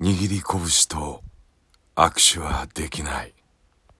握り拳と握手はできない。